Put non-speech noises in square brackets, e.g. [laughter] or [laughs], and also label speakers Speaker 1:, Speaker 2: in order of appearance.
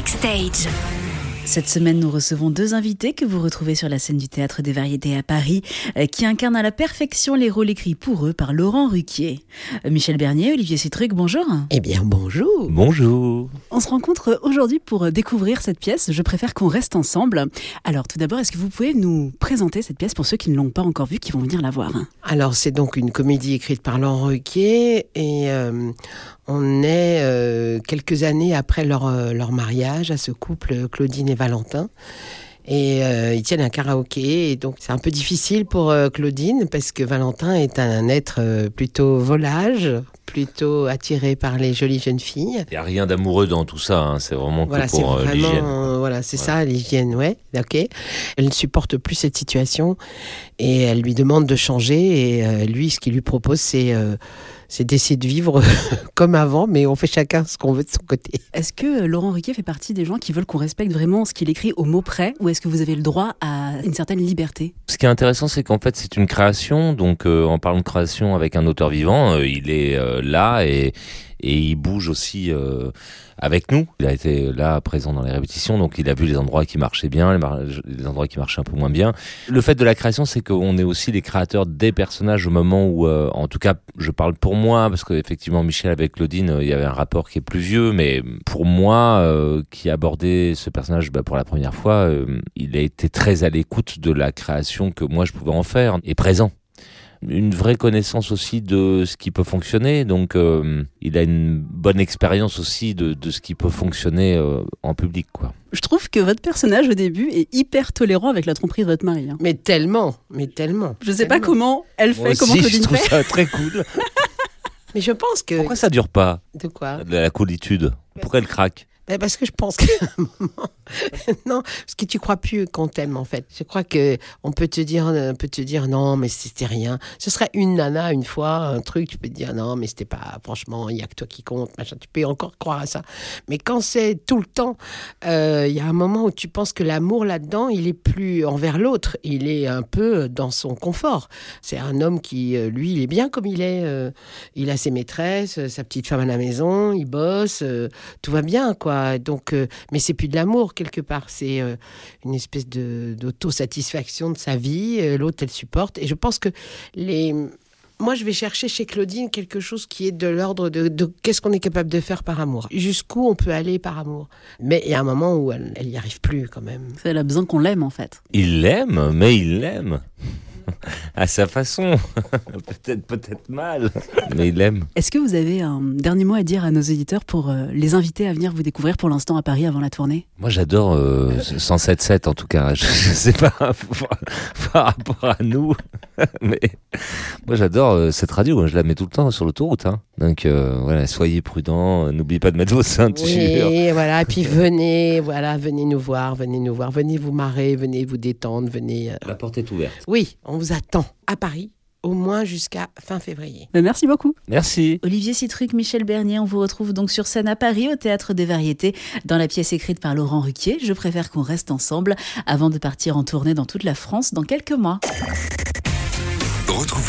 Speaker 1: Backstage.
Speaker 2: Cette semaine, nous recevons deux invités que vous retrouvez sur la scène du Théâtre des Variétés à Paris, euh, qui incarnent à la perfection les rôles écrits pour eux par Laurent Ruquier. Euh, Michel Bernier, Olivier Citruc, bonjour.
Speaker 3: Eh bien, bonjour.
Speaker 4: Bonjour.
Speaker 2: On se rencontre aujourd'hui pour découvrir cette pièce. Je préfère qu'on reste ensemble. Alors, tout d'abord, est-ce que vous pouvez nous présenter cette pièce pour ceux qui ne l'ont pas encore vue, qui vont venir la voir?
Speaker 3: Alors, c'est donc une comédie écrite par Laurent Ruquier et euh, on est euh, quelques années après leur, euh, leur mariage à ce couple Claudine et Valentin. Et ils tiennent un karaoké, et donc c'est un peu difficile pour Claudine parce que Valentin est un être plutôt volage, plutôt attiré par les jolies jeunes filles.
Speaker 4: Il n'y a rien d'amoureux dans tout ça, hein. c'est vraiment
Speaker 3: Voilà,
Speaker 4: que pour euh,
Speaker 3: vraiment,
Speaker 4: l'hygiène.
Speaker 3: euh, voilà, c'est ça, l'hygiène, ouais, ok. Elle ne supporte plus cette situation et elle lui demande de changer et euh, lui, ce qu'il lui propose, c'est euh, c'est d'essayer de vivre [laughs] comme avant, mais on fait chacun ce qu'on veut de son côté.
Speaker 2: Est-ce que Laurent Ruquier fait partie des gens qui veulent qu'on respecte vraiment ce qu'il écrit au mot près, ou est-ce que vous avez le droit à une certaine liberté
Speaker 4: Ce qui est intéressant, c'est qu'en fait, c'est une création. Donc, euh, en parlant de création avec un auteur vivant, euh, il est euh, là et, et il bouge aussi euh, avec nous. Il a été là, présent dans les répétitions, donc il a vu les endroits qui marchaient bien, les, endroits qui marchaient un peu moins bien. Le fait de la création, c'est qu'on est aussi les créateurs des personnages au moment où, euh, en tout cas, je parle pour moi, parce qu'effectivement, Michel avec Claudine, euh, il y avait un rapport qui est plus vieux, mais pour moi, euh, qui abordait ce personnage bah, pour la première fois, euh, il a été très à l'écoute de la création que moi je pouvais en faire, et présent une vraie connaissance aussi de ce qui peut fonctionner. Donc, euh, il a une bonne expérience aussi de, de ce qui peut fonctionner euh, en public, quoi.
Speaker 2: Je trouve que votre personnage au début est hyper tolérant avec la tromperie de votre mari. hein.
Speaker 3: Mais tellement, mais tellement.
Speaker 2: Je sais pas comment elle fait,
Speaker 4: Moi
Speaker 2: comment
Speaker 4: aussi, je trouve
Speaker 2: fait.
Speaker 4: ça très cool. [laughs]
Speaker 3: Mais je pense que
Speaker 4: Pourquoi ça dure pas,
Speaker 3: de quoi?
Speaker 4: La la coolitude Pourquoi elle craque?
Speaker 3: Parce que je pense moment, [laughs] non, parce que tu crois plus qu'on t'aime en fait. Je crois que on peut te dire, on peut te dire non, mais c'était rien. Ce serait une nana une fois, un truc, tu peux te dire non, mais c'était pas, franchement, il y a que toi qui compte, machin. Tu peux encore croire à ça. Mais quand c'est tout le temps, euh, il y a un moment où tu penses que l'amour là-dedans, il est plus envers l'autre, il est un peu dans son confort. C'est un homme qui, euh, lui, il est bien comme il est. euh, il a ses maîtresses, sa petite femme à la maison, il bosse, tout va bien, quoi. Donc, euh, mais c'est plus de l'amour quelque part, c'est euh, une espèce de d'autosatisfaction de sa vie. euh, L'autre, elle supporte. Et je pense que les moi, je vais chercher chez Claudine quelque chose qui est de l'ordre de, de qu'est-ce qu'on est capable de faire par amour. Jusqu'où on peut aller par amour. Mais il y a un moment où elle, elle y arrive plus quand même.
Speaker 2: Elle a besoin qu'on l'aime en fait.
Speaker 4: Il l'aime, mais il l'aime. À sa façon. [laughs] peut-être, peut-être mal, mais il l'aime.
Speaker 2: Est-ce que vous avez un dernier mot à dire à nos éditeurs pour euh, les inviter à venir vous découvrir pour l'instant à Paris avant la tournée?
Speaker 4: Moi, j'adore euh, 107.7 en tout cas. Je, je sais pas [laughs] par, par rapport à nous, [laughs] mais moi j'adore euh, cette radio. Je la mets tout le temps sur l'autoroute. Hein. Donc euh, voilà, soyez prudents. euh, N'oubliez pas de mettre vos ceintures.
Speaker 3: Oui, voilà. Et puis [laughs] venez, voilà, venez nous voir, venez nous voir, venez vous marrer, venez vous détendre, venez. euh,
Speaker 4: La porte est ouverte.
Speaker 3: Oui, on vous attend à Paris, au moins jusqu'à fin février.
Speaker 2: Merci beaucoup.
Speaker 4: Merci.
Speaker 2: Olivier Citruc, Michel Bernier, on vous retrouve donc sur scène à Paris au Théâtre des Variétés dans la pièce écrite par Laurent Ruquier. Je préfère qu'on reste ensemble avant de partir en tournée dans toute la France dans quelques mois.